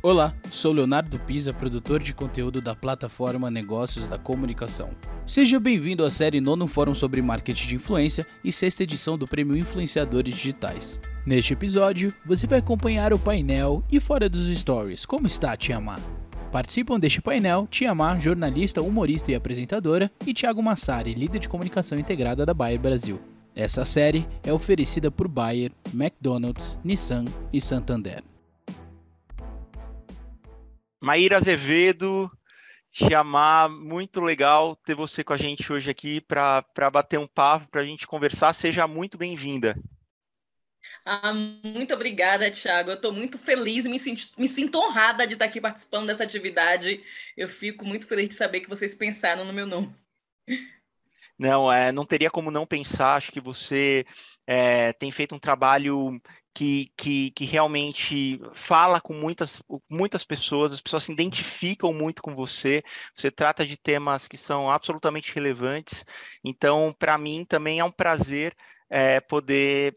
Olá, sou Leonardo Pisa, produtor de conteúdo da plataforma Negócios da Comunicação. Seja bem-vindo à série Nono Fórum sobre Marketing de Influência e sexta edição do Prêmio Influenciadores Digitais. Neste episódio, você vai acompanhar o painel e fora dos stories. Como está, Tia Má? Participam deste painel Tia Má, jornalista, humorista e apresentadora, e Thiago Massari, líder de comunicação integrada da Bayer Brasil. Essa série é oferecida por Bayer, McDonald's, Nissan e Santander. Maíra Azevedo, chamar, muito legal ter você com a gente hoje aqui para bater um papo, para a gente conversar. Seja muito bem-vinda. Ah, muito obrigada, Thiago. Eu estou muito feliz, me sinto, me sinto honrada de estar aqui participando dessa atividade. Eu fico muito feliz de saber que vocês pensaram no meu nome. Não, é, não teria como não pensar. Acho que você é, tem feito um trabalho que, que, que, realmente fala com muitas, muitas pessoas, as pessoas se identificam muito com você, você trata de temas que são absolutamente relevantes. Então, para mim, também é um prazer é, poder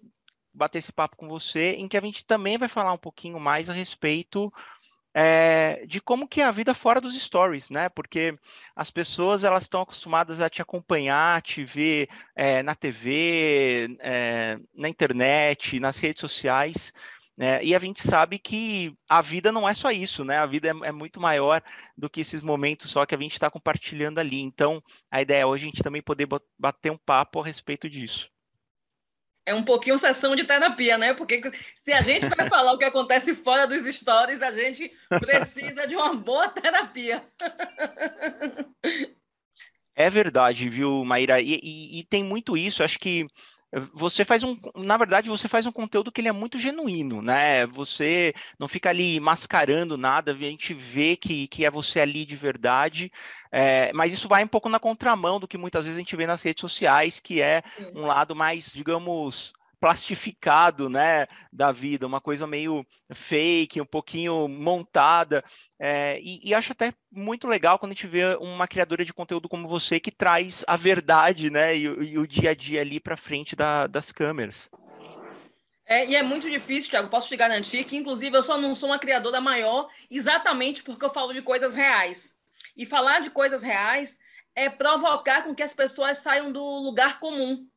bater esse papo com você, em que a gente também vai falar um pouquinho mais a respeito é, de como que é a vida fora dos stories, né? Porque as pessoas elas estão acostumadas a te acompanhar, te ver é, na TV, é, na internet, nas redes sociais. Né? E a gente sabe que a vida não é só isso, né? A vida é, é muito maior do que esses momentos só que a gente está compartilhando ali. Então, a ideia é hoje a gente também poder bater um papo a respeito disso é um pouquinho sessão de terapia, né? Porque se a gente vai falar o que acontece fora dos stories, a gente precisa de uma boa terapia. É verdade, viu, Maíra? E, e, e, tem muito isso. Acho que você faz um, na verdade, você faz um conteúdo que ele é muito genuíno, né? Você não fica ali mascarando nada, a gente vê que, que é você ali de verdade, é, mas isso vai um pouco na contramão do que muitas vezes a gente vê nas redes sociais, que é um lado mais, digamos, plastificado, né, da vida, uma coisa meio fake, um pouquinho montada, é, e, e, acho até muito legal quando a gente vê uma criadora de conteúdo como você que traz a verdade, né, e, e o dia a dia ali para frente da, das câmeras. É, e é muito difícil, Thiago, posso te garantir que, inclusive, eu só não sou uma criadora maior exatamente porque eu falo de coisas reais. E falar de coisas reais é provocar com que as pessoas saiam do lugar comum.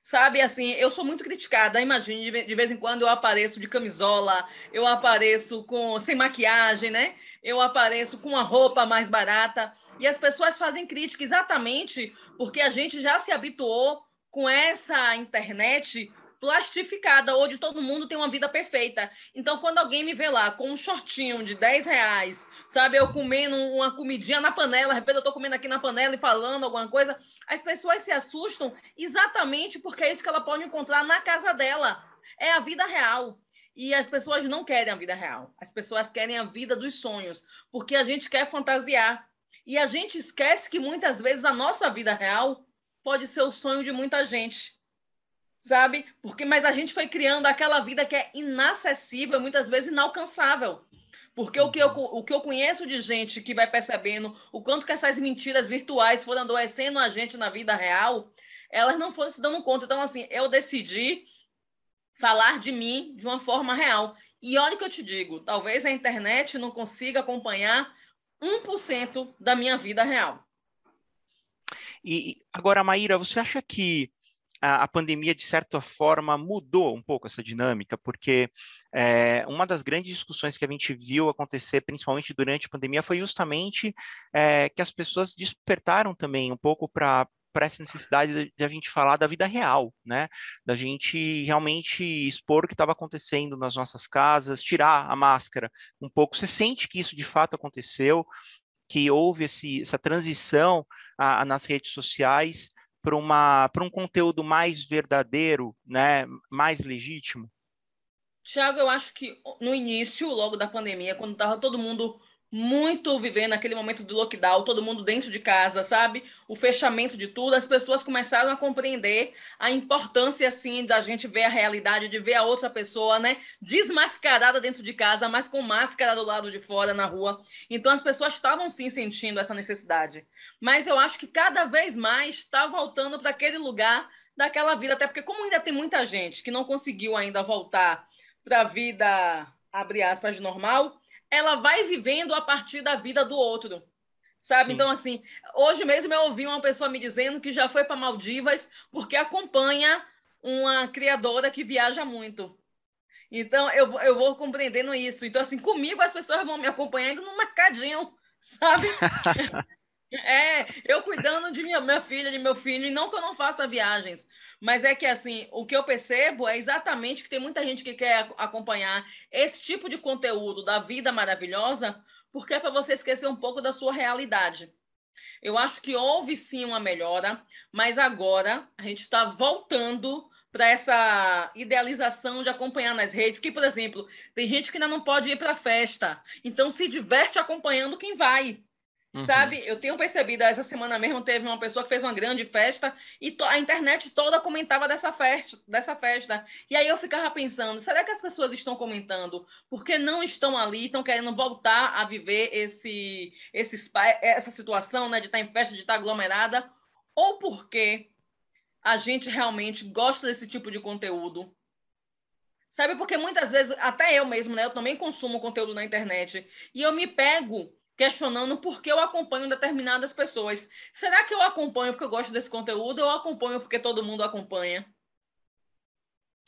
Sabe, assim, eu sou muito criticada. Imagine, de vez em quando eu apareço de camisola, eu apareço com sem maquiagem, né? Eu apareço com uma roupa mais barata. E as pessoas fazem crítica exatamente porque a gente já se habituou com essa internet plastificada, onde todo mundo tem uma vida perfeita. Então, quando alguém me vê lá com um shortinho de 10 reais, sabe, eu comendo uma comidinha na panela, de repente eu estou comendo aqui na panela e falando alguma coisa, as pessoas se assustam exatamente porque é isso que ela pode encontrar na casa dela. É a vida real. E as pessoas não querem a vida real. As pessoas querem a vida dos sonhos, porque a gente quer fantasiar. E a gente esquece que muitas vezes a nossa vida real pode ser o sonho de muita gente sabe? Porque mas a gente foi criando aquela vida que é inacessível, muitas vezes inalcançável. Porque o que, eu, o que eu conheço de gente que vai percebendo o quanto que essas mentiras virtuais foram adoecendo a gente na vida real, elas não foram se dando conta. Então, assim, eu decidi falar de mim de uma forma real. E olha o que eu te digo, talvez a internet não consiga acompanhar 1% da minha vida real. E agora, Maíra, você acha que a, a pandemia, de certa forma, mudou um pouco essa dinâmica, porque é, uma das grandes discussões que a gente viu acontecer, principalmente durante a pandemia, foi justamente é, que as pessoas despertaram também um pouco para para essa necessidade de a gente falar da vida real, né? Da gente realmente expor o que estava acontecendo nas nossas casas, tirar a máscara um pouco. Você sente que isso de fato aconteceu, que houve esse, essa transição a, a, nas redes sociais para um conteúdo mais verdadeiro, né, mais legítimo? Tiago, eu acho que no início, logo da pandemia, quando estava todo mundo muito vivendo aquele momento do lockdown, todo mundo dentro de casa, sabe? O fechamento de tudo, as pessoas começaram a compreender a importância, assim, da gente ver a realidade, de ver a outra pessoa, né? Desmascarada dentro de casa, mas com máscara do lado de fora, na rua. Então, as pessoas estavam, sim, sentindo essa necessidade. Mas eu acho que cada vez mais está voltando para aquele lugar daquela vida, até porque como ainda tem muita gente que não conseguiu ainda voltar para a vida, abre aspas, normal, ela vai vivendo a partir da vida do outro. Sabe? Sim. Então, assim, hoje mesmo eu ouvi uma pessoa me dizendo que já foi para Maldivas porque acompanha uma criadora que viaja muito. Então, eu, eu vou compreendendo isso. Então, assim, comigo as pessoas vão me acompanhando no mercadinho, sabe? é, eu cuidando de minha, minha filha, de meu filho, e não que eu não faça viagens, mas é que, assim, o que eu percebo é exatamente que tem muita gente que quer acompanhar esse tipo de conteúdo da vida maravilhosa, porque é para você esquecer um pouco da sua realidade. Eu acho que houve sim uma melhora, mas agora a gente está voltando para essa idealização de acompanhar nas redes, que, por exemplo, tem gente que ainda não pode ir para a festa, então se diverte acompanhando quem vai. Uhum. Sabe? Eu tenho percebido, essa semana mesmo teve uma pessoa que fez uma grande festa e a internet toda comentava dessa festa, dessa festa. E aí eu ficava pensando, será que as pessoas estão comentando porque não estão ali, estão querendo voltar a viver esse, esse essa situação né, de estar em festa, de estar aglomerada, ou porque a gente realmente gosta desse tipo de conteúdo. Sabe? Porque muitas vezes, até eu mesmo, né? Eu também consumo conteúdo na internet. E eu me pego questionando por que eu acompanho determinadas pessoas. Será que eu acompanho porque eu gosto desse conteúdo ou eu acompanho porque todo mundo acompanha?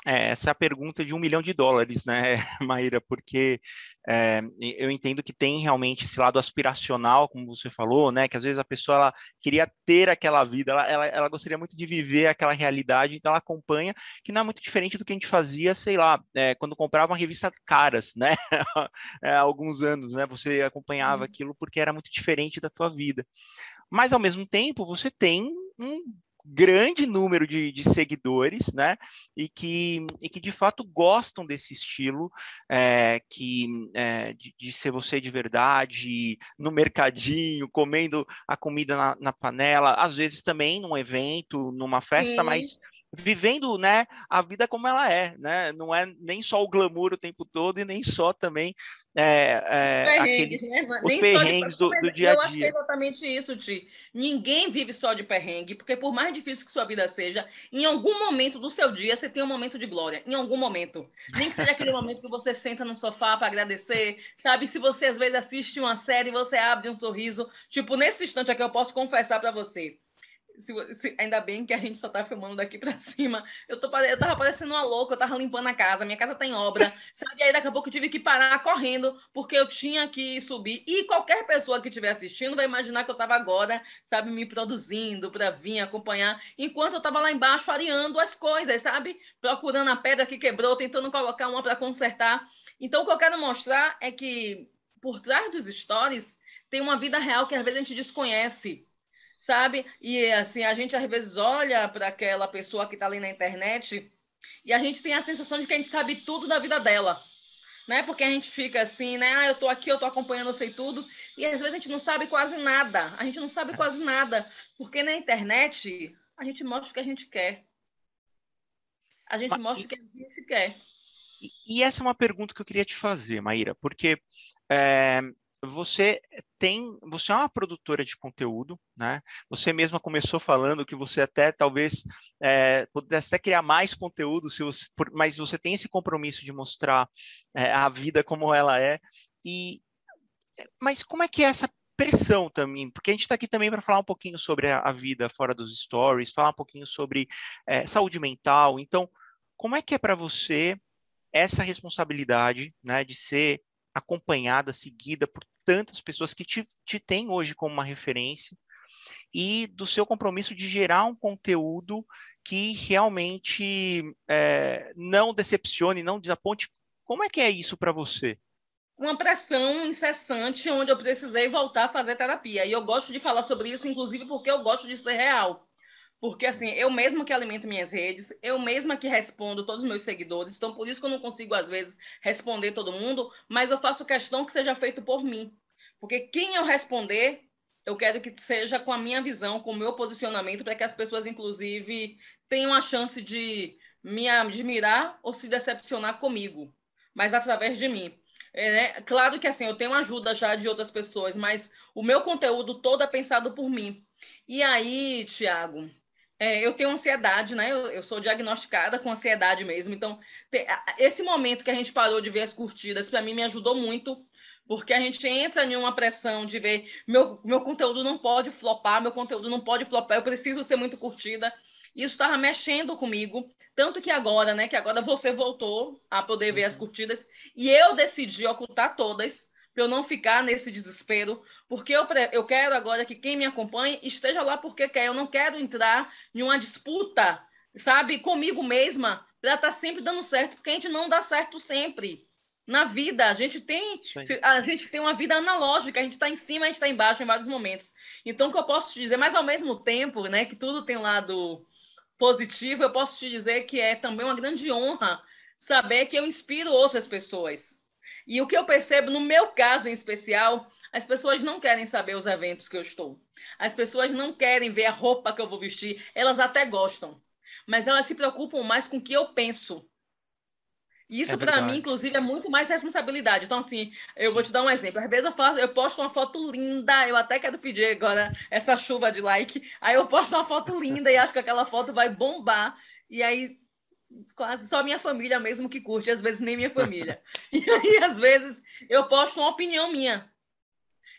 É, essa é a pergunta de um milhão de dólares, né, Maíra? Porque é, eu entendo que tem realmente esse lado aspiracional, como você falou, né? Que às vezes a pessoa ela queria ter aquela vida, ela, ela, ela, gostaria muito de viver aquela realidade, então ela acompanha, que não é muito diferente do que a gente fazia, sei lá, é, quando comprava uma revista Caras, né? É, há alguns anos, né? Você acompanhava uhum. aquilo porque era muito diferente da tua vida. Mas ao mesmo tempo, você tem um grande número de, de, seguidores, né? E que, e que de fato gostam desse estilo, é, que é, de, de, ser você de verdade, no mercadinho, comendo a comida na, na panela, às vezes também num evento, numa festa, Sim. mas vivendo né, a vida como ela é, né? Não é nem só o glamour o tempo todo e nem só também é, é, perrengues, aqueles, né? Nem perrengues do, do, dia a dia. Eu acho que é exatamente isso, Ti. Ninguém vive só de perrengue, porque por mais difícil que sua vida seja, em algum momento do seu dia você tem um momento de glória. Em algum momento. Nem que seja aquele momento que você senta no sofá para agradecer, sabe? Se você às vezes assiste uma série, você abre um sorriso. Tipo, nesse instante aqui eu posso confessar para você se, se, ainda bem que a gente só tá filmando daqui para cima. Eu, tô, eu tava parecendo uma louca, eu tava limpando a casa, minha casa tem tá obra, sabe? Aí daqui a pouco eu tive que parar correndo, porque eu tinha que subir. E qualquer pessoa que estiver assistindo vai imaginar que eu tava agora, sabe, me produzindo para vir acompanhar, enquanto eu tava lá embaixo areando as coisas, sabe? Procurando a pedra que quebrou, tentando colocar uma para consertar. Então, o que eu quero mostrar é que por trás dos stories tem uma vida real que às vezes a gente desconhece sabe? E assim, a gente às vezes olha para aquela pessoa que está ali na internet e a gente tem a sensação de que a gente sabe tudo da vida dela. Né? Porque a gente fica assim, né? Ah, eu tô aqui, eu tô acompanhando, eu sei tudo. E às vezes a gente não sabe quase nada. A gente não sabe quase nada. Porque na internet a gente mostra o que a gente quer. A gente mostra o que a gente quer. E, essa é uma pergunta que eu queria te fazer, Maíra, porque é, você tem, você é uma produtora de conteúdo, né? Você mesma começou falando que você até talvez é, pudesse até criar mais conteúdo, se você, mas você tem esse compromisso de mostrar é, a vida como ela é. E, mas como é que é essa pressão também? Porque a gente está aqui também para falar um pouquinho sobre a, a, vida fora dos stories, falar um pouquinho sobre é, saúde mental. Então, como é que é para você essa responsabilidade, né, de ser acompanhada, seguida por tantas pessoas que te, te têm hoje como uma referência e do seu compromisso de gerar um conteúdo que realmente é, não decepcione, não desaponte. Como é que é isso para você? Uma pressão incessante onde eu precisei voltar a fazer terapia. E eu gosto de falar sobre isso, inclusive porque eu gosto de ser real. Porque, assim, eu mesma que alimento minhas redes, eu mesma que respondo todos os meus seguidores, então por isso que eu não consigo, às vezes, responder todo mundo, mas eu faço questão que seja feito por mim. Porque quem eu responder, eu quero que seja com a minha visão, com o meu posicionamento, para que as pessoas, inclusive, tenham a chance de me admirar ou se decepcionar comigo, mas através de mim. É, né? Claro que assim, eu tenho ajuda já de outras pessoas, mas o meu conteúdo todo é pensado por mim. E aí, Tiago, é, eu tenho ansiedade, né? Eu, eu, sou diagnosticada com ansiedade mesmo. Então, te, esse momento que a gente parou de ver as curtidas, para mim, me ajudou muito, porque a gente entra em uma pressão de ver meu, meu conteúdo não pode flopar, meu conteúdo não pode flopar, eu preciso ser muito curtida. Isso estava mexendo comigo, tanto que agora, né, que agora você voltou a poder ver as uhum. curtidas e eu decidi ocultar todas para eu não ficar nesse desespero, porque eu, eu quero agora que quem me acompanhe esteja lá porque quer. Eu não quero entrar em uma disputa, sabe, comigo mesma, para estar tá sempre dando certo, porque a gente não dá certo sempre na vida. A gente tem a gente tem uma vida analógica, a gente está em cima, a gente está embaixo em vários momentos. Então, o que eu posso te dizer, mas ao mesmo tempo, né, que tudo tem um lado positivo, eu posso te dizer que é também uma grande honra saber que eu inspiro outras pessoas. E o que eu percebo, no meu caso em especial, as pessoas não querem saber os eventos que eu estou. As pessoas não querem ver a roupa que eu vou vestir. Elas até gostam, mas elas se preocupam mais com o que eu penso. E isso, é para mim, inclusive, é muito mais responsabilidade. Então, assim, eu vou te dar um exemplo. Às vezes eu, faço, eu posto uma foto linda, eu até quero pedir agora essa chuva de like. Aí eu posto uma foto linda e acho que aquela foto vai bombar. E aí, quase só minha família mesmo que curte, às vezes nem minha família. e aí, às vezes, eu posto uma opinião minha.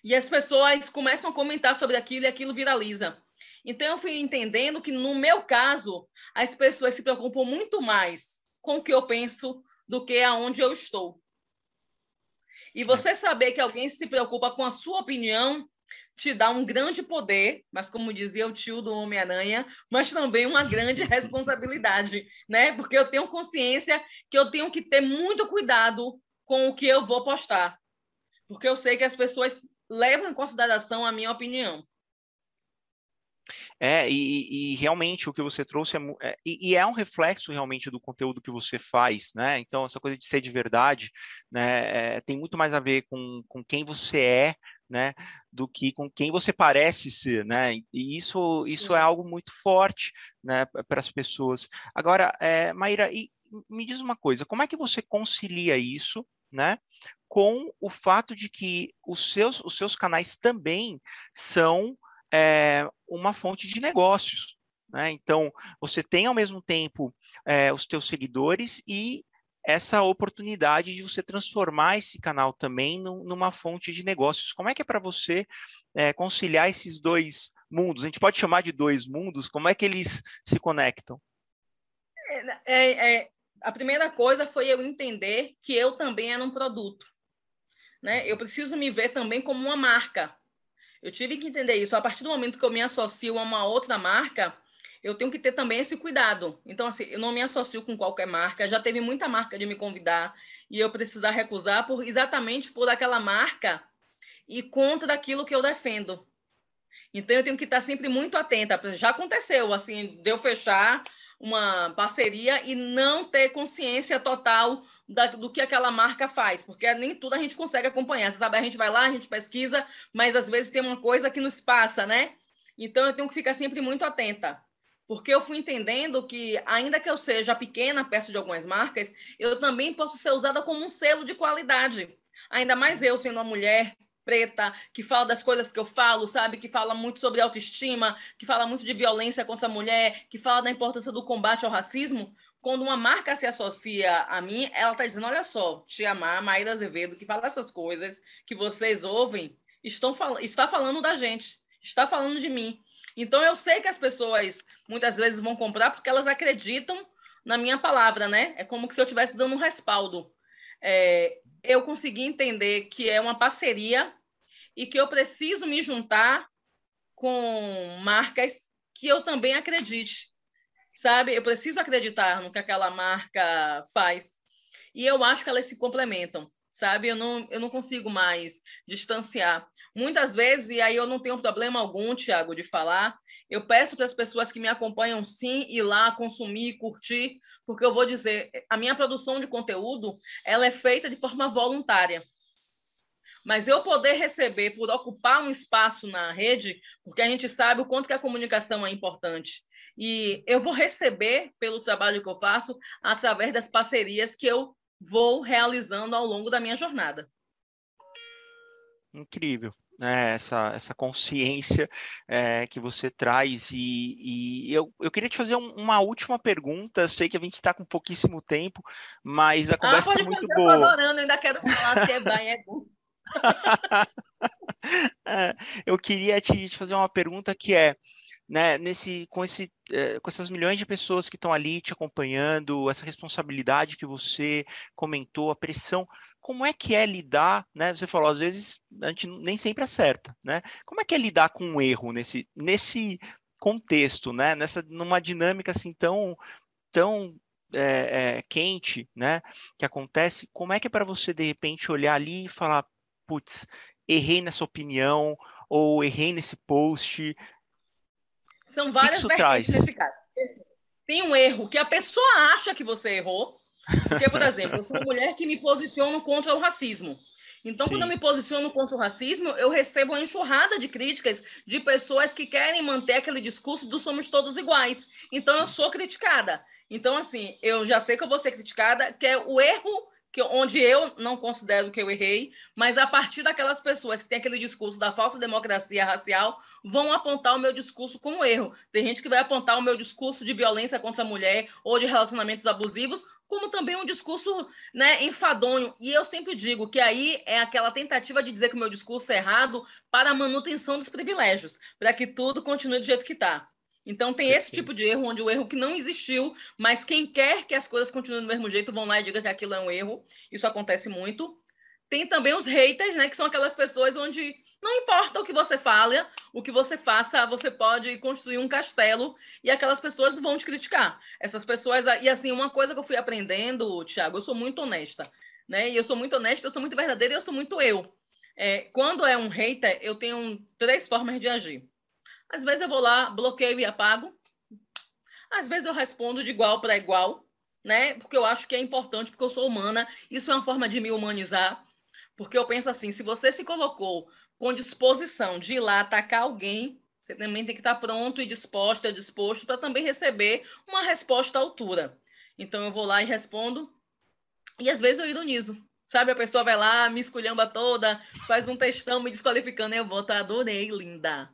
E as pessoas começam a comentar sobre aquilo e aquilo viraliza. Então, eu fui entendendo que, no meu caso, as pessoas se preocupam muito mais com o que eu penso do que aonde eu estou. E você saber que alguém se preocupa com a sua opinião te dá um grande poder, mas como dizia o tio do Homem-Aranha, mas também uma grande responsabilidade, né? Porque eu tenho consciência que eu tenho que ter muito cuidado com o que eu vou postar. Porque eu sei que as pessoas levam em consideração a minha opinião. É, e, e, realmente o que você trouxe é, é e, e, é um reflexo realmente do conteúdo que você faz, né? Então, essa coisa de ser de verdade, né, é, tem muito mais a ver com, com quem você é, né, do que com quem você parece ser, né? E isso, isso é algo muito forte, né, para as pessoas. Agora, é, Maíra, me diz uma coisa, como é que você concilia isso, né, com o fato de que os seus, os seus canais também são é, uma fonte de negócios. Né? Então, você tem ao mesmo tempo é, os teus seguidores e essa oportunidade de você transformar esse canal também no, numa fonte de negócios. Como é que é para você é, conciliar esses dois mundos? A gente pode chamar de dois mundos, como é que eles se conectam? É, é, a primeira coisa foi eu entender que eu também era um produto. Né? Eu preciso me ver também como uma marca. Eu tive que entender isso. A partir do momento que eu me associo a uma outra marca, eu tenho que ter também esse cuidado. Então, assim, eu não me associo com qualquer marca. Já teve muita marca de me convidar e eu precisar recusar por exatamente por aquela marca e contra aquilo que eu defendo. Então, eu tenho que estar sempre muito atenta. Já aconteceu, assim, de eu fechar uma parceria e não ter consciência total da, do que aquela marca faz, porque nem tudo a gente consegue acompanhar. Você sabe, a gente vai lá, a gente pesquisa, mas às vezes tem uma coisa que nos passa, né? Então eu tenho que ficar sempre muito atenta. Porque eu fui entendendo que, ainda que eu seja pequena perto de algumas marcas, eu também posso ser usada como um selo de qualidade. Ainda mais eu sendo uma mulher preta, que fala das coisas que eu falo, sabe? Que fala muito sobre autoestima, que fala muito de violência contra a mulher, que fala da importância do combate ao racismo. Quando uma marca se associa a mim, ela está dizendo: olha só, te amar, Maíra Azevedo, que fala essas coisas que vocês ouvem, estão está falando da gente, está falando de mim. Então eu sei que as pessoas muitas vezes vão comprar porque elas acreditam na minha palavra, né? É como se eu estivesse dando um respaldo. É, eu consegui entender que é uma parceria e que eu preciso me juntar com marcas que eu também acredite, sabe? Eu preciso acreditar no que aquela marca faz. E eu acho que elas se complementam sabe? Eu não, eu não consigo mais distanciar. Muitas vezes, e aí eu não tenho problema algum, Tiago, de falar, eu peço para as pessoas que me acompanham sim ir lá consumir, curtir, porque eu vou dizer, a minha produção de conteúdo, ela é feita de forma voluntária. Mas eu poder receber por ocupar um espaço na rede, porque a gente sabe o quanto que a comunicação é importante. E eu vou receber pelo trabalho que eu faço através das parcerias que eu vou realizando ao longo da minha jornada. Incrível. Né, essa, essa consciência é, que você traz. E, e, eu, eu queria te fazer um, uma última pergunta. Sei que a gente está com pouquíssimo tempo, mas a ah, conversa está muito boa. Eu adorando, ainda quero falar se é bem, é bom. é, eu queria te, te, fazer uma pergunta que é, né, nesse, com, esse, é, com essas milhões de pessoas que estão ali te acompanhando, essa responsabilidade que você comentou, a pressão, como é que é lidar, né? Você falou, às vezes a gente nem sempre acerta, né? Como é que é lidar com um erro nesse, nesse contexto, né? Nessa, numa dinâmica assim tão, tão é, é, quente, né? Que acontece, como é que é para você de repente olhar ali e falar, putz, errei nessa opinião ou errei nesse post? São várias vertentes nesse caso. Tem um erro que a pessoa acha que você errou, porque, por exemplo, eu sou uma mulher que me posiciono contra o racismo. Então, Sim. quando eu me posiciono contra o racismo, eu recebo uma enxurrada de críticas de pessoas que querem manter aquele discurso do somos todos iguais. Então, eu sou criticada. Então, assim, eu já sei que eu vou ser criticada, que é o erro que, onde eu não considero que eu errei, mas a partir daquelas pessoas que têm aquele discurso da falsa democracia racial, vão apontar o meu discurso como erro. Tem gente que vai apontar o meu discurso de violência contra a mulher ou de relacionamentos abusivos como também um discurso né, enfadonho. E eu sempre digo que aí é aquela tentativa de dizer que o meu discurso é errado para a manutenção dos privilégios, para que tudo continue do jeito que está. Então tem esse tipo de erro, onde o erro que não existiu, mas quem quer que as coisas continuem do mesmo jeito vão lá e digam que aquilo é um erro. Isso acontece muito. Tem também os haters, né, que são aquelas pessoas onde não importa o que você fale, o que você faça, você pode construir um castelo e aquelas pessoas vão te criticar. Essas pessoas, e assim, uma coisa que eu fui aprendendo, Thiago, eu sou muito honesta, né? E eu sou muito honesta, eu sou muito verdadeira e eu sou muito eu. É, quando é um hater, eu tenho três formas de agir. Às vezes eu vou lá, bloqueio e apago. Às vezes eu respondo de igual para igual, né? Porque eu acho que é importante, porque eu sou humana. Isso é uma forma de me humanizar. Porque eu penso assim, se você se colocou com disposição de ir lá atacar alguém, você também tem que estar pronto e disposta, disposto para também receber uma resposta à altura. Então eu vou lá e respondo. E às vezes eu ironizo. Sabe, a pessoa vai lá, me esculhamba toda, faz um textão me desqualificando, eu vou, tá, adorei, linda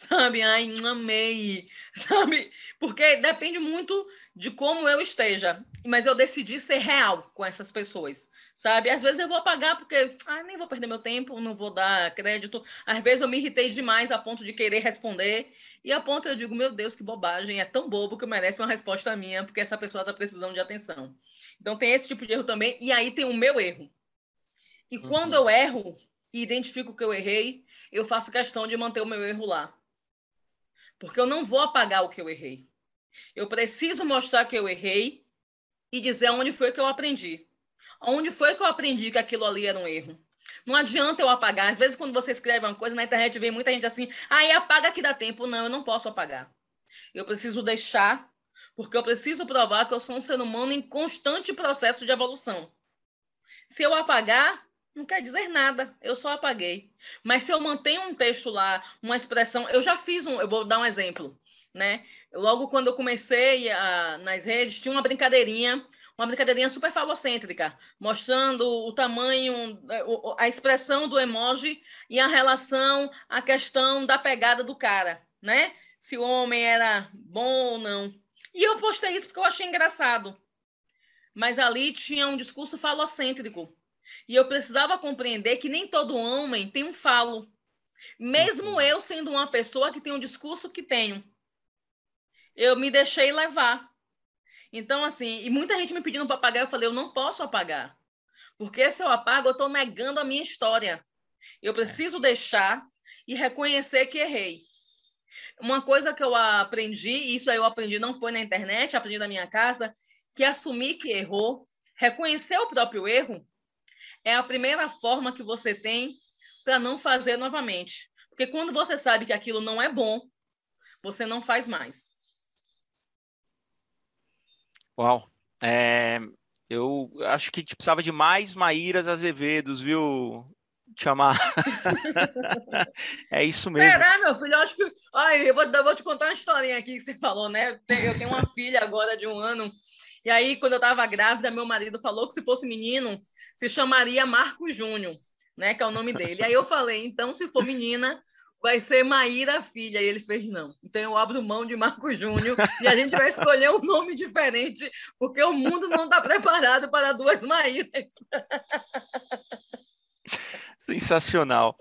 sabe? Ai, amei, sabe? Porque depende muito de como eu esteja. Mas eu decidi ser real com essas pessoas, sabe? Às vezes eu vou apagar porque, ai, nem vou perder meu tempo, não vou dar crédito. Às vezes eu me irritei demais a ponto de querer responder. E a ponto eu digo, meu Deus, que bobagem, é tão bobo que merece uma resposta minha, porque essa pessoa está precisando de atenção. Então tem esse tipo de erro também. E aí tem o meu erro. E uhum. quando eu erro e identifico que eu errei, eu faço questão de manter o meu erro lá porque eu não vou apagar o que eu errei. Eu preciso mostrar que eu errei e dizer onde foi que eu aprendi. Onde foi que eu aprendi que aquilo ali era um erro. Não adianta eu apagar. Às vezes, quando você escreve uma coisa na internet, vem muita gente assim, aí ah, apaga que dá tempo. Não, eu não posso apagar. Eu preciso deixar, porque eu preciso provar que eu sou um ser humano em constante processo de evolução. Se eu apagar, não quer dizer nada, eu só apaguei. Mas se eu mantenho um texto lá, uma expressão, eu já fiz um, eu vou dar um exemplo, né? Logo quando eu comecei a, nas redes, tinha uma brincadeirinha, uma brincadeirinha super falocêntrica, mostrando o tamanho, a expressão do emoji e a relação, a questão da pegada do cara, né? Se o homem era bom ou não. E eu postei isso porque eu achei engraçado. Mas ali tinha um discurso falocêntrico e eu precisava compreender que nem todo homem tem um falo. Mesmo uhum. eu sendo uma pessoa que tem um discurso que tenho. Eu me deixei levar. Então, assim, e muita gente me pedindo para apagar, eu falei, eu não posso apagar. Porque se eu apago, eu estou negando a minha história. Eu preciso é. deixar e reconhecer que errei. Uma coisa que eu aprendi, e isso aí eu aprendi não foi na internet, aprendi na minha casa, que assumir que errou, reconhecer o próprio erro é a primeira forma que você tem para não fazer novamente. Porque quando você sabe que aquilo não é bom, você não faz mais. Uau. É, eu acho que precisava de mais Maíras Azevedos, viu, chamar. é isso mesmo. Será, meu filho? Eu acho que. Ai, eu vou, eu vou te contar uma historinha aqui que você falou, né? Eu tenho uma filha agora de um ano. E aí, quando eu estava grávida, meu marido falou que se fosse menino, se chamaria Marco Júnior, né? Que é o nome dele. Aí eu falei, então, se for menina, vai ser Maíra Filha. E ele fez, não. Então eu abro mão de Marco Júnior e a gente vai escolher um nome diferente, porque o mundo não está preparado para duas Maíras. Sensacional.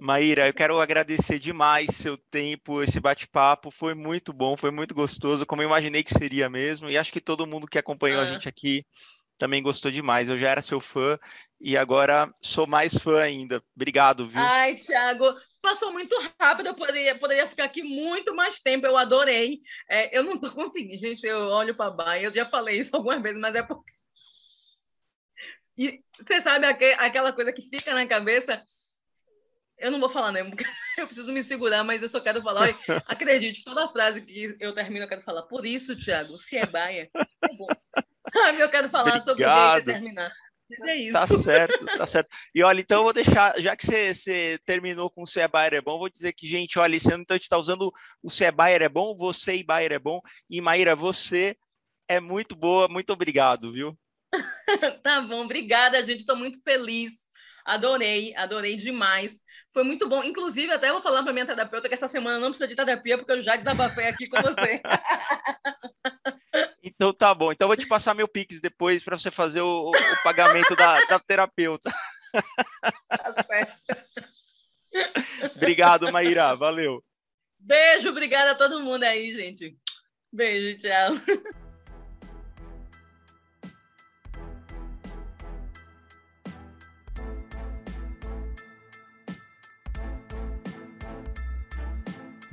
Maíra, eu quero agradecer demais seu tempo, esse bate-papo. Foi muito bom, foi muito gostoso, como eu imaginei que seria mesmo. E acho que todo mundo que acompanhou a é. gente aqui também gostou demais. Eu já era seu fã e agora sou mais fã ainda. Obrigado, viu? Ai, Thiago, passou muito rápido. Eu poderia, poderia ficar aqui muito mais tempo. Eu adorei. É, eu não estou conseguindo, gente. Eu olho para baixo. Eu já falei isso algumas vezes, mas é porque. E você sabe aquela coisa que fica na cabeça eu não vou falar, né? Eu preciso me segurar, mas eu só quero falar. Acredite, toda frase que eu termino, eu quero falar. Por isso, Thiago, se é baia, é bom. eu quero falar Obrigado. sobre o e terminar. Mas é isso. Tá certo, tá certo. E olha, então eu vou deixar, já que você, você terminou com o Se é Bayer é bom, vou dizer que, gente, olha, então a gente está usando o Se é Bayer é bom, você e Bayer é bom. E Maíra, você é muito boa, muito obrigado, viu? tá bom, obrigada, gente. Estou muito feliz Adorei, adorei demais. Foi muito bom. Inclusive, até vou falar para minha terapeuta que essa semana não precisa de terapia, porque eu já desabafei aqui com você. Então tá bom. Então vou te passar meu Pix depois para você fazer o, o pagamento da, da, terapeuta. Tá certo. Obrigado, Maíra. Valeu. Beijo, obrigada a todo mundo aí, gente. Beijo, tchau.